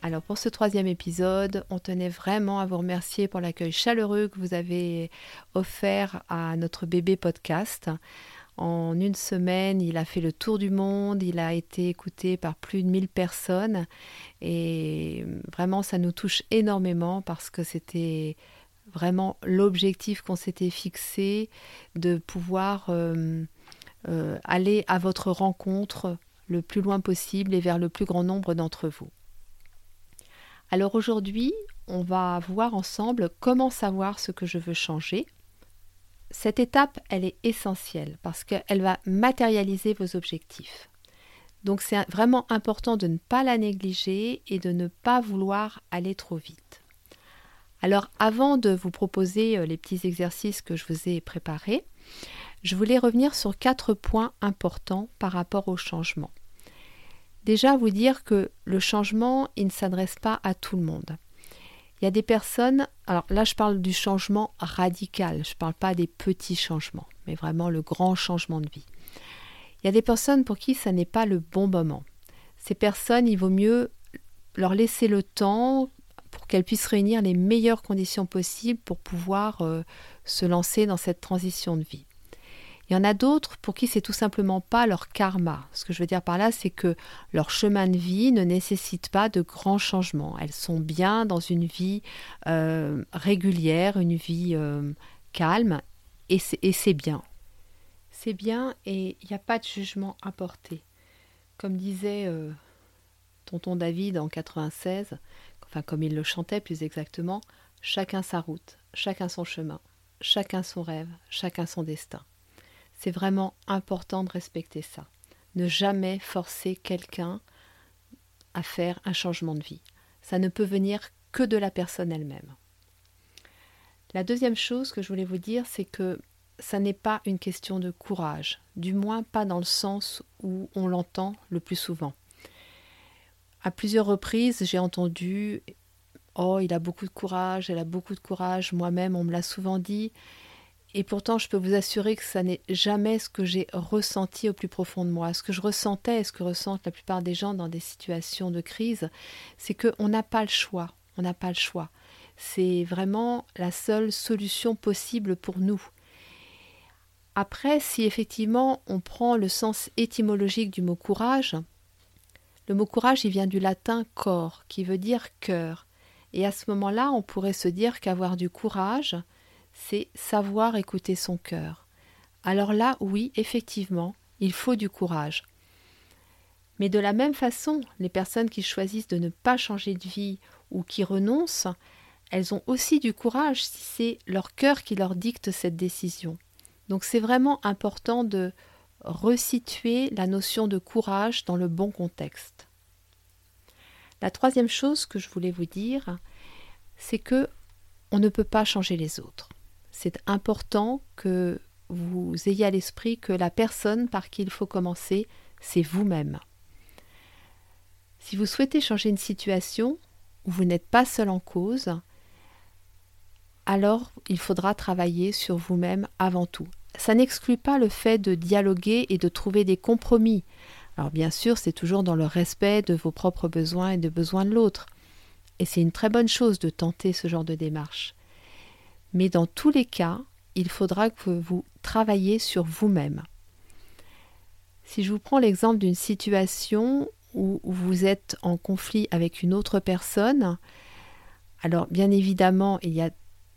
Alors pour ce troisième épisode, on tenait vraiment à vous remercier pour l'accueil chaleureux que vous avez offert à notre bébé podcast. En une semaine, il a fait le tour du monde, il a été écouté par plus de 1000 personnes et vraiment ça nous touche énormément parce que c'était vraiment l'objectif qu'on s'était fixé de pouvoir... Euh, euh, aller à votre rencontre le plus loin possible et vers le plus grand nombre d'entre vous. Alors aujourd'hui, on va voir ensemble comment savoir ce que je veux changer. Cette étape, elle est essentielle parce qu'elle va matérialiser vos objectifs. Donc c'est vraiment important de ne pas la négliger et de ne pas vouloir aller trop vite. Alors avant de vous proposer euh, les petits exercices que je vous ai préparés, je voulais revenir sur quatre points importants par rapport au changement. Déjà, vous dire que le changement, il ne s'adresse pas à tout le monde. Il y a des personnes, alors là je parle du changement radical, je ne parle pas des petits changements, mais vraiment le grand changement de vie. Il y a des personnes pour qui ça n'est pas le bon moment. Ces personnes, il vaut mieux leur laisser le temps pour qu'elles puissent réunir les meilleures conditions possibles pour pouvoir euh, se lancer dans cette transition de vie. Il y en a d'autres pour qui c'est tout simplement pas leur karma. Ce que je veux dire par là, c'est que leur chemin de vie ne nécessite pas de grands changements. Elles sont bien dans une vie euh, régulière, une vie euh, calme, et c'est bien. C'est bien et il n'y a pas de jugement à porter. Comme disait euh, tonton David en 96, enfin comme il le chantait plus exactement, chacun sa route, chacun son chemin, chacun son rêve, chacun son destin. C'est vraiment important de respecter ça. Ne jamais forcer quelqu'un à faire un changement de vie. Ça ne peut venir que de la personne elle-même. La deuxième chose que je voulais vous dire, c'est que ça n'est pas une question de courage, du moins pas dans le sens où on l'entend le plus souvent. À plusieurs reprises, j'ai entendu Oh, il a beaucoup de courage, elle a beaucoup de courage, moi-même, on me l'a souvent dit, et pourtant, je peux vous assurer que ça n'est jamais ce que j'ai ressenti au plus profond de moi. Ce que je ressentais et ce que ressentent la plupart des gens dans des situations de crise, c'est qu'on n'a pas le choix. On n'a pas le choix. C'est vraiment la seule solution possible pour nous. Après, si effectivement on prend le sens étymologique du mot courage, le mot courage, il vient du latin cor, qui veut dire cœur. Et à ce moment-là, on pourrait se dire qu'avoir du courage, c'est savoir écouter son cœur. Alors là, oui, effectivement, il faut du courage. Mais de la même façon, les personnes qui choisissent de ne pas changer de vie ou qui renoncent, elles ont aussi du courage si c'est leur cœur qui leur dicte cette décision. Donc c'est vraiment important de resituer la notion de courage dans le bon contexte. La troisième chose que je voulais vous dire, c'est que on ne peut pas changer les autres c'est important que vous ayez à l'esprit que la personne par qui il faut commencer, c'est vous-même. Si vous souhaitez changer une situation où vous n'êtes pas seul en cause, alors il faudra travailler sur vous-même avant tout. Ça n'exclut pas le fait de dialoguer et de trouver des compromis. Alors bien sûr, c'est toujours dans le respect de vos propres besoins et de besoins de l'autre. Et c'est une très bonne chose de tenter ce genre de démarche. Mais dans tous les cas, il faudra que vous travailliez sur vous-même. Si je vous prends l'exemple d'une situation où vous êtes en conflit avec une autre personne, alors bien évidemment, il y a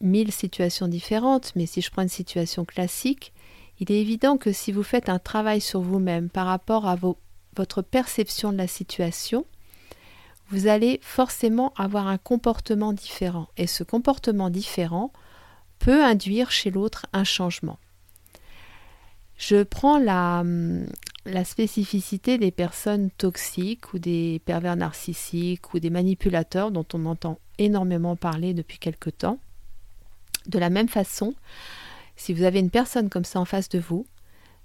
mille situations différentes, mais si je prends une situation classique, il est évident que si vous faites un travail sur vous-même par rapport à votre perception de la situation, vous allez forcément avoir un comportement différent. Et ce comportement différent, peut induire chez l'autre un changement. Je prends la, spécificité des personnes toxiques ou des pervers narcissiques ou des manipulateurs dont on entend énormément parler depuis quelque temps. De la même façon, si vous avez une personne comme ça en face de vous,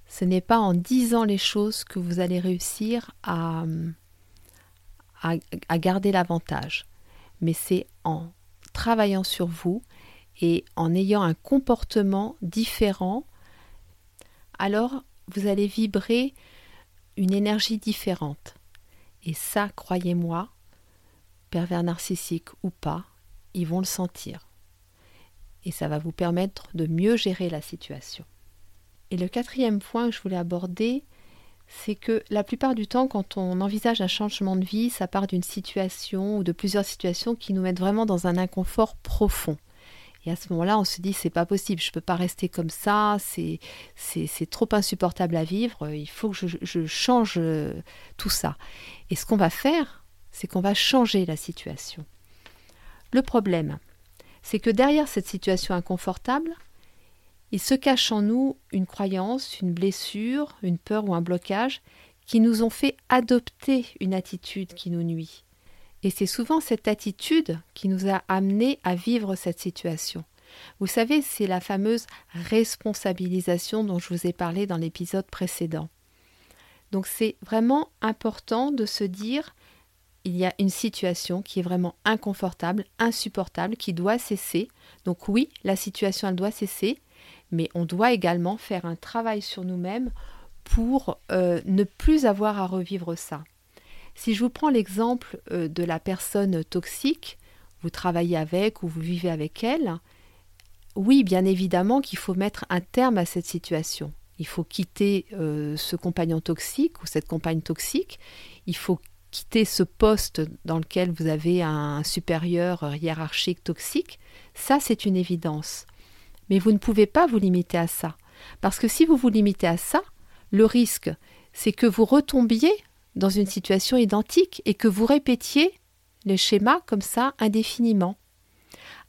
ce n'est pas en disant les choses que vous allez réussir à, à, garder l'avantage, mais c'est en travaillant sur vous et en ayant un comportement différent, alors vous allez vibrer une énergie différente. Et ça, croyez-moi, pervers narcissique ou pas, ils vont le sentir. Et ça va vous permettre de mieux gérer la situation. Et le quatrième point que je voulais aborder, c'est que la plupart du temps, quand on envisage un changement de vie, ça part d'une situation ou de plusieurs situations qui nous mettent vraiment dans un inconfort profond. Et à ce moment-là, on se dit c'est pas possible, je peux pas rester comme ça, c'est trop insupportable à vivre, il faut que je, je change euh, tout ça. Et ce qu'on va faire, c'est qu'on va changer la situation. Le problème, c'est que derrière cette situation inconfortable, il se cache en nous une croyance, une blessure, une peur ou un blocage qui nous ont fait adopter une attitude qui nous nuit. Et c'est souvent cette attitude qui nous a amenés à vivre cette situation. Vous savez, c'est la fameuse responsabilisation dont je vous ai parlé dans l'épisode précédent. Donc c'est vraiment important de se dire il y a une situation qui est vraiment inconfortable, insupportable, qui doit cesser. Donc oui, la situation elle doit cesser, mais on doit également faire un travail sur nous-mêmes pour euh, ne plus avoir à revivre ça. Si je vous prends l'exemple euh, de la personne toxique, vous travaillez avec ou vous vivez avec elle, oui, bien évidemment qu'il faut mettre un terme à cette situation. Il faut quitter euh, ce compagnon toxique ou cette compagne toxique. Il faut quitter ce poste dans lequel vous avez un supérieur hiérarchique toxique. Ça, c'est une évidence. Mais vous ne pouvez pas vous limiter à ça. Parce que si vous vous limitez à ça, le risque, c'est que vous retombiez dans une situation identique et que vous répétiez les schémas comme ça indéfiniment.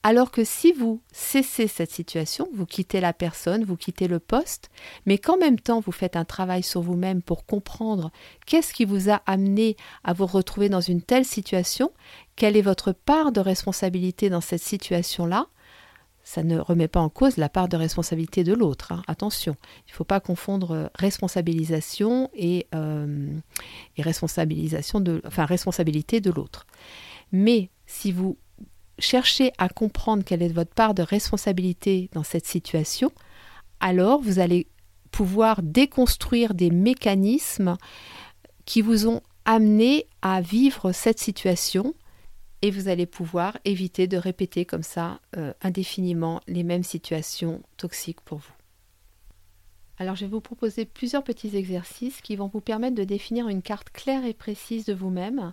Alors que si vous cessez cette situation, vous quittez la personne, vous quittez le poste, mais qu'en même temps vous faites un travail sur vous-même pour comprendre qu'est-ce qui vous a amené à vous retrouver dans une telle situation, quelle est votre part de responsabilité dans cette situation-là, ça ne remet pas en cause la part de responsabilité de l'autre. Hein. Attention, il ne faut pas confondre euh, responsabilisation et, euh, et, responsabilisation de, enfin, responsabilité de l'autre. Mais si vous cherchez à comprendre quelle est votre part de responsabilité dans cette situation, alors vous allez pouvoir déconstruire des mécanismes qui vous ont amené à vivre cette situation et vous allez pouvoir éviter de répéter comme ça euh, indéfiniment les mêmes situations toxiques pour vous. Alors je vais vous proposer plusieurs petits exercices qui vont vous permettre de définir une carte claire et précise de vous-même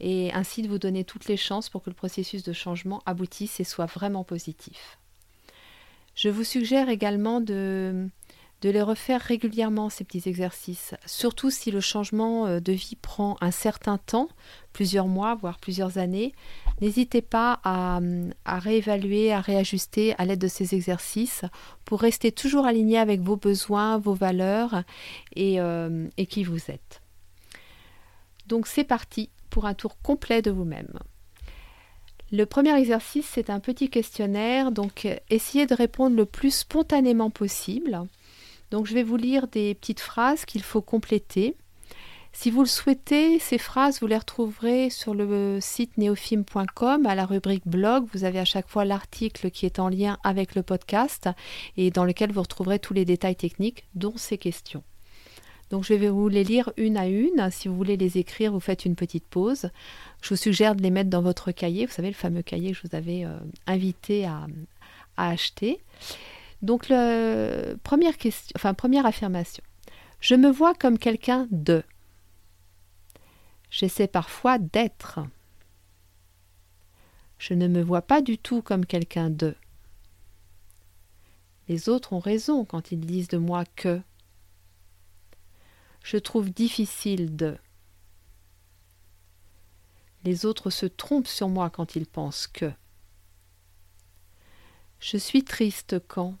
et ainsi de vous donner toutes les chances pour que le processus de changement aboutisse et soit vraiment positif. Je vous suggère également de de les refaire régulièrement, ces petits exercices, surtout si le changement euh, de vie prend un certain temps, plusieurs mois, voire plusieurs années. N'hésitez pas à, réévaluer, à réajuster à l'aide de ces exercices pour rester toujours aligné avec vos besoins, vos valeurs euh, et qui vous êtes. Donc c'est parti pour un tour complet de vous-même. Le premier exercice, c'est un petit questionnaire, donc essayez de répondre le plus spontanément possible. Donc je vais vous lire des petites phrases qu'il faut compléter. Si vous le souhaitez, ces phrases, vous les retrouverez sur le site neofilm.com à la rubrique blog. Vous avez à chaque fois l'article qui est en lien avec le podcast et dans lequel vous retrouverez tous les détails techniques, dont ces questions. Donc je vais vous les lire une à une. Si vous voulez les écrire, vous faites une petite pause. Je vous suggère de les mettre dans votre cahier. Vous savez, le fameux cahier que je vous avais euh, invité à acheter. Donc, première, première affirmation. Je me vois comme quelqu'un de. J'essaie parfois d'être. Je ne me vois pas du tout comme quelqu'un de. Les autres ont raison quand ils disent de moi que. Je trouve difficile de. Les autres se trompent sur moi quand ils pensent que. Je suis triste quand.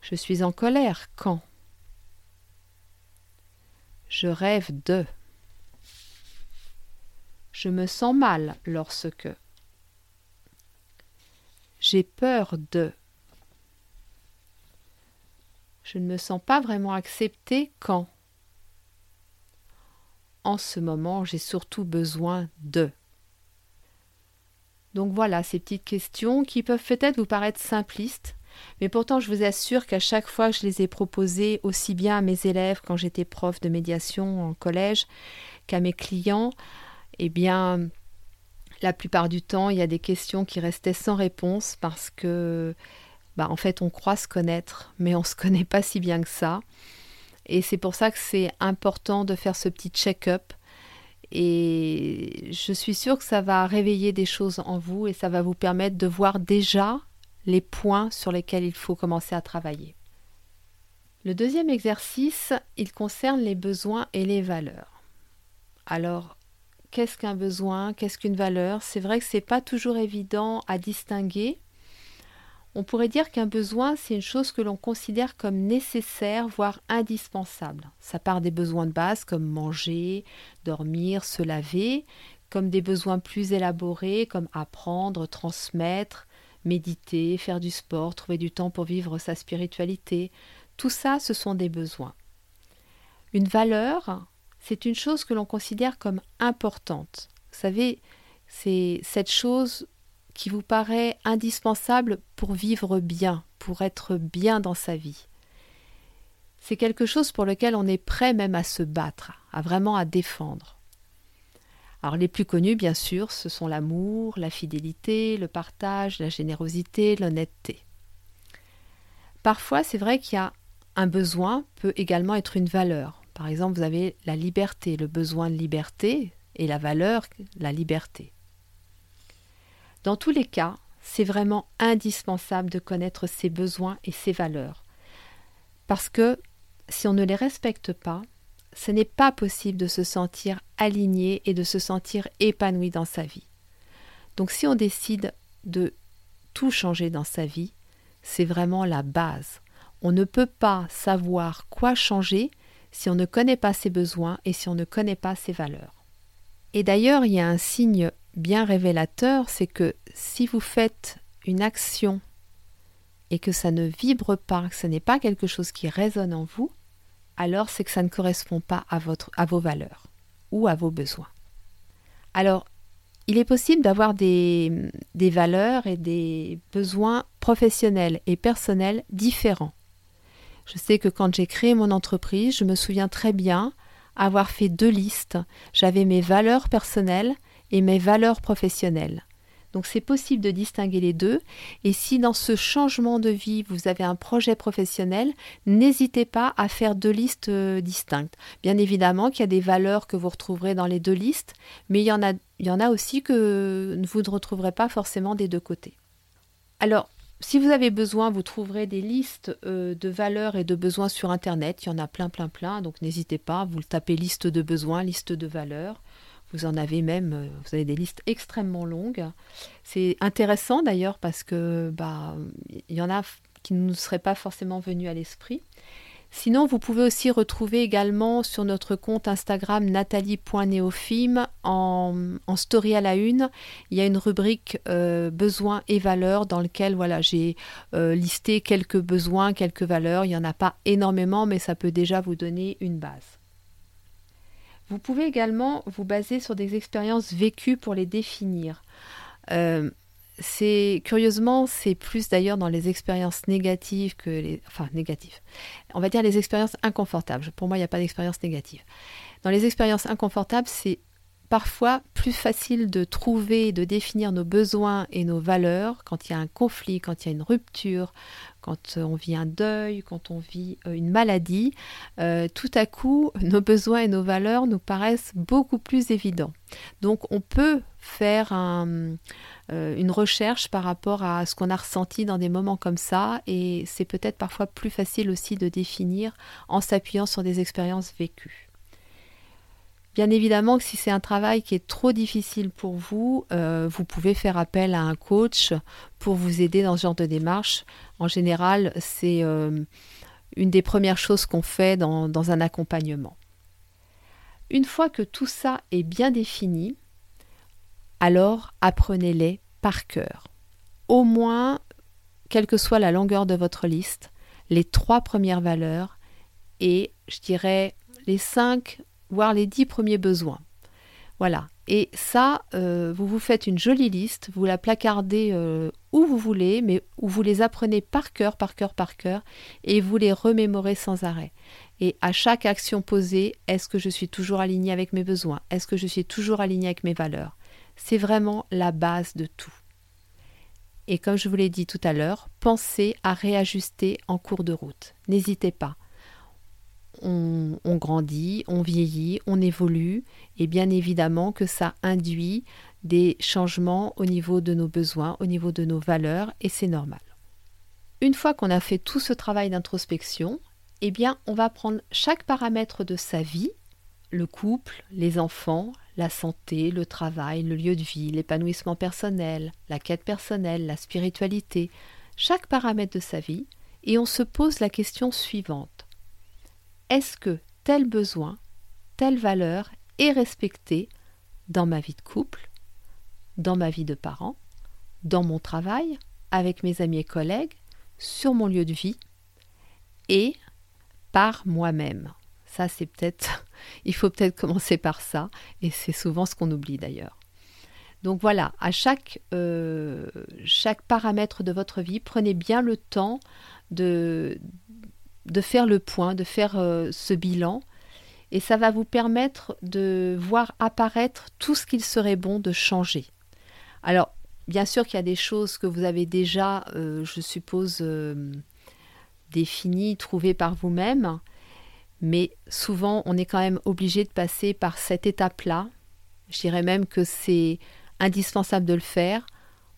Je suis en colère quand? Je rêve de. Je me sens mal lorsque. J'ai peur de. Je ne me sens pas vraiment acceptée quand? En ce moment, j'ai surtout besoin de. Donc voilà ces petites questions qui peuvent peut-être vous paraître simplistes, mais pourtant je vous assure qu'à chaque fois que je les ai proposées aussi bien à mes élèves quand j'étais prof de médiation en collège qu'à mes clients, eh bien la plupart du temps il y a des questions qui restaient sans réponse parce que bah, en fait on croit se connaître, mais on ne se connaît pas si bien que ça. Et c'est pour ça que c'est important de faire ce petit check-up et je suis sûre que ça va réveiller des choses en vous et ça va vous permettre de voir déjà les points sur lesquels il faut commencer à travailler. Le deuxième exercice, il concerne les besoins et les valeurs. Alors, qu'est-ce qu'un besoin, qu'est-ce qu'une valeur? C'est vrai que ce n'est pas toujours évident à distinguer on pourrait dire qu'un besoin, c'est une chose que l'on considère comme nécessaire, voire indispensable. Ça part des besoins de base comme manger, dormir, se laver, comme des besoins plus élaborés comme apprendre, transmettre, méditer, faire du sport, trouver du temps pour vivre sa spiritualité. Tout ça, ce sont des besoins. Une valeur, c'est une chose que l'on considère comme importante. Vous savez, c'est cette chose qui vous paraît indispensable pour vivre bien, pour être bien dans sa vie. C'est quelque chose pour lequel on est prêt même à se battre, à vraiment à défendre. Alors les plus connus, bien sûr, ce sont l'amour, la fidélité, le partage, la générosité, l'honnêteté. Parfois, c'est vrai qu'il y a un besoin peut également être une valeur. Par exemple, vous avez la liberté, le besoin de liberté, et la valeur, la liberté. Dans tous les cas, c'est vraiment indispensable de connaître ses besoins et ses valeurs. Parce que si on ne les respecte pas, ce n'est pas possible de se sentir aligné et de se sentir épanoui dans sa vie. Donc si on décide de tout changer dans sa vie, c'est vraiment la base. On ne peut pas savoir quoi changer si on ne connaît pas ses besoins et si on ne connaît pas ses valeurs. Et d'ailleurs, il y a un signe bien révélateur, c'est que si vous faites une action et que ça ne vibre pas, que ce n'est pas quelque chose qui résonne en vous, alors c'est que ça ne correspond pas à, vos valeurs ou à vos besoins. Alors, il est possible d'avoir des, des valeurs et des besoins professionnels et personnels différents. Je sais que quand j'ai créé mon entreprise, je me souviens très bien avoir fait deux listes. J'avais mes valeurs personnelles et mes valeurs professionnelles. Donc c'est possible de distinguer les deux. Et si dans ce changement de vie, vous avez un projet professionnel, n'hésitez pas à faire deux listes euh, distinctes. Bien évidemment qu'il y a des valeurs que vous retrouverez dans les deux listes, mais il y en a, aussi que vous ne retrouverez pas forcément des deux côtés. Alors, si vous avez besoin, vous trouverez des listes euh, de valeurs et de besoins sur Internet. Il y en a plein, plein, plein. Donc n'hésitez pas, vous tapez liste de besoins, liste de valeurs. Vous en avez même, euh, vous avez des listes extrêmement longues. C'est intéressant d'ailleurs parce que bah, il y en a qui ne nous seraient pas forcément venus à l'esprit. Sinon, vous pouvez aussi retrouver également sur notre compte Instagram nathalie.neofilm en, en, story à la une. Il y a une rubrique euh, besoins et valeurs dans lequel voilà, j'ai euh, listé quelques besoins, quelques valeurs. Il n'y en a pas énormément, mais ça peut déjà vous donner une base. Vous pouvez également vous baser sur des expériences vécues pour les définir. Euh, c'est curieusement, c'est plus d'ailleurs dans les expériences négatives que les, enfin négatives. On va dire les expériences inconfortables. Pour moi, il n'y a pas d'expérience négative. Dans les expériences inconfortables, c'est parfois plus facile de trouver, de définir nos besoins et nos valeurs quand il y a un conflit, quand il y a une rupture, quand on vit un deuil, quand on vit euh, une maladie. Euh, tout à coup, nos besoins et nos valeurs nous paraissent beaucoup plus évidents. Donc on peut faire euh, une recherche par rapport à ce qu'on a ressenti dans des moments comme ça et c'est peut-être parfois plus facile aussi de définir en s'appuyant sur des expériences vécues. Bien évidemment que si c'est un travail qui est trop difficile pour vous, euh, vous pouvez faire appel à un coach pour vous aider dans ce genre de démarche. En général, c'est euh, une des premières choses qu'on fait dans, dans un accompagnement. Une fois que tout ça est bien défini, alors apprenez-les par cœur. Au moins, quelle que soit la longueur de votre liste, les trois premières valeurs et, je dirais, les cinq voire les dix premiers besoins. Voilà. Et ça, euh, vous vous faites une jolie liste, vous la placardez euh, où vous voulez, mais où vous les apprenez par cœur, par cœur, par cœur, et vous les remémorez sans arrêt. Et à chaque action posée, est-ce que je suis toujours aligné avec mes besoins? Est-ce que je suis toujours aligné avec mes valeurs? C'est vraiment la base de tout. Et comme je vous l'ai dit tout à l'heure, pensez à réajuster en cours de route. N'hésitez pas on, grandit, on vieillit, on évolue, et bien évidemment que ça induit des changements au niveau de nos besoins, au niveau de nos valeurs, et c'est normal. Une fois qu'on a fait tout ce travail d'introspection, eh bien, on va prendre chaque paramètre de sa vie, le couple, les enfants, la santé, le travail, le lieu de vie, l'épanouissement personnel, la quête personnelle, la spiritualité, chaque paramètre de sa vie, et on se pose la question suivante est-ce que tel besoin, telle valeur est respectée dans ma vie de couple, dans ma vie de parent, dans mon travail, avec mes amis et collègues, sur mon lieu de vie et par moi-même? Ça, c'est peut-être, il faut peut-être commencer par ça, et c'est souvent ce qu'on oublie d'ailleurs. Donc voilà, à chaque, euh, chaque paramètre de votre vie, prenez bien le temps de, de faire le point, de faire euh, ce bilan. Et ça va vous permettre de voir apparaître tout ce qu'il serait bon de changer. Alors, bien sûr qu'il y a des choses que vous avez déjà, euh, je suppose, euh, définies, trouvées par vous-même. Mais souvent, on est quand même obligé de passer par cette étape-là. Je dirais même que c'est indispensable de le faire.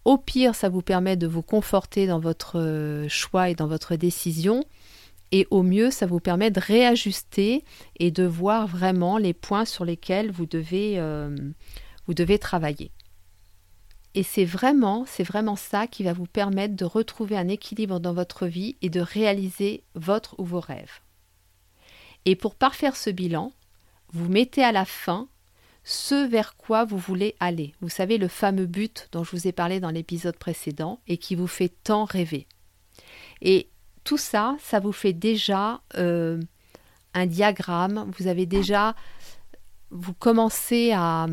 Au pire, ça vous permet de vous conforter dans votre choix et dans votre décision. Et au mieux, ça vous permet de réajuster et de voir vraiment les points sur lesquels vous devez, euh, vous devez travailler. Et c'est vraiment, c'est vraiment ça qui va vous permettre de retrouver un équilibre dans votre vie et de réaliser votre ou vos rêves. Et pour parfaire ce bilan, vous mettez à la fin ce vers quoi vous voulez aller. Vous savez, le fameux but dont je vous ai parlé dans l'épisode précédent et qui vous fait tant rêver. Et ça, ça vous fait déjà euh, un diagramme. Vous avez déjà, vous commencez à,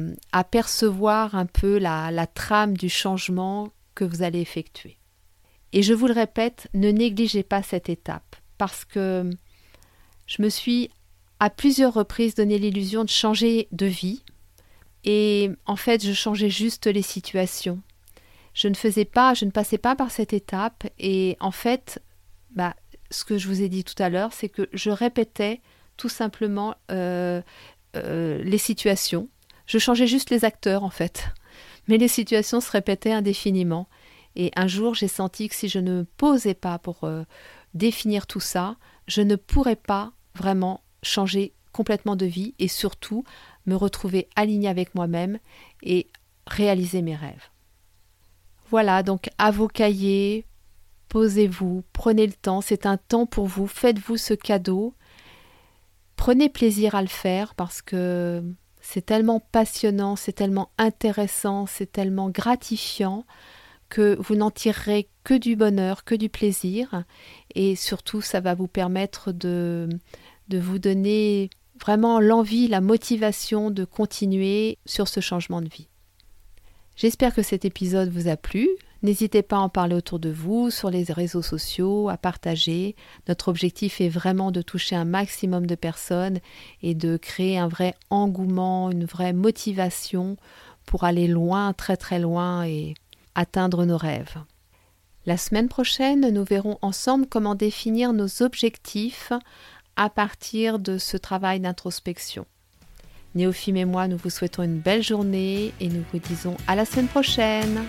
percevoir un peu la, la trame du changement que vous allez effectuer. Et je vous le répète, ne négligez pas cette étape parce que je me suis à plusieurs reprises donné l'illusion de changer de vie et en fait je changeais juste les situations. Je ne faisais pas, je ne passais pas par cette étape et en fait bah, ce que je vous ai dit tout à l'heure, c'est que je répétais tout simplement euh, euh, les situations. Je changeais juste les acteurs en fait. Mais les situations se répétaient indéfiniment. Et un jour, j'ai senti que si je ne posais pas pour euh, définir tout ça, je ne pourrais pas vraiment changer complètement de vie et surtout me retrouver alignée avec moi-même et réaliser mes rêves. Voilà, donc à vos cahiers, Posez-vous, prenez le temps, c'est un temps pour vous, faites-vous ce cadeau. Prenez plaisir à le faire parce que c'est tellement passionnant, c'est tellement intéressant, c'est tellement gratifiant que vous n'en tirerez que du bonheur, que du plaisir et surtout ça va vous permettre de, de vous donner vraiment l'envie, la motivation de continuer sur ce changement de vie. J'espère que cet épisode vous a plu. N'hésitez pas à en parler autour de vous, sur les réseaux sociaux, à partager. Notre objectif est vraiment de toucher un maximum de personnes et de créer un vrai engouement, une vraie motivation pour aller loin, très très loin et atteindre nos rêves. La semaine prochaine, nous verrons ensemble comment définir nos objectifs à partir de ce travail d'introspection. Néophime et moi, nous vous souhaitons une belle journée et nous vous disons à la semaine prochaine.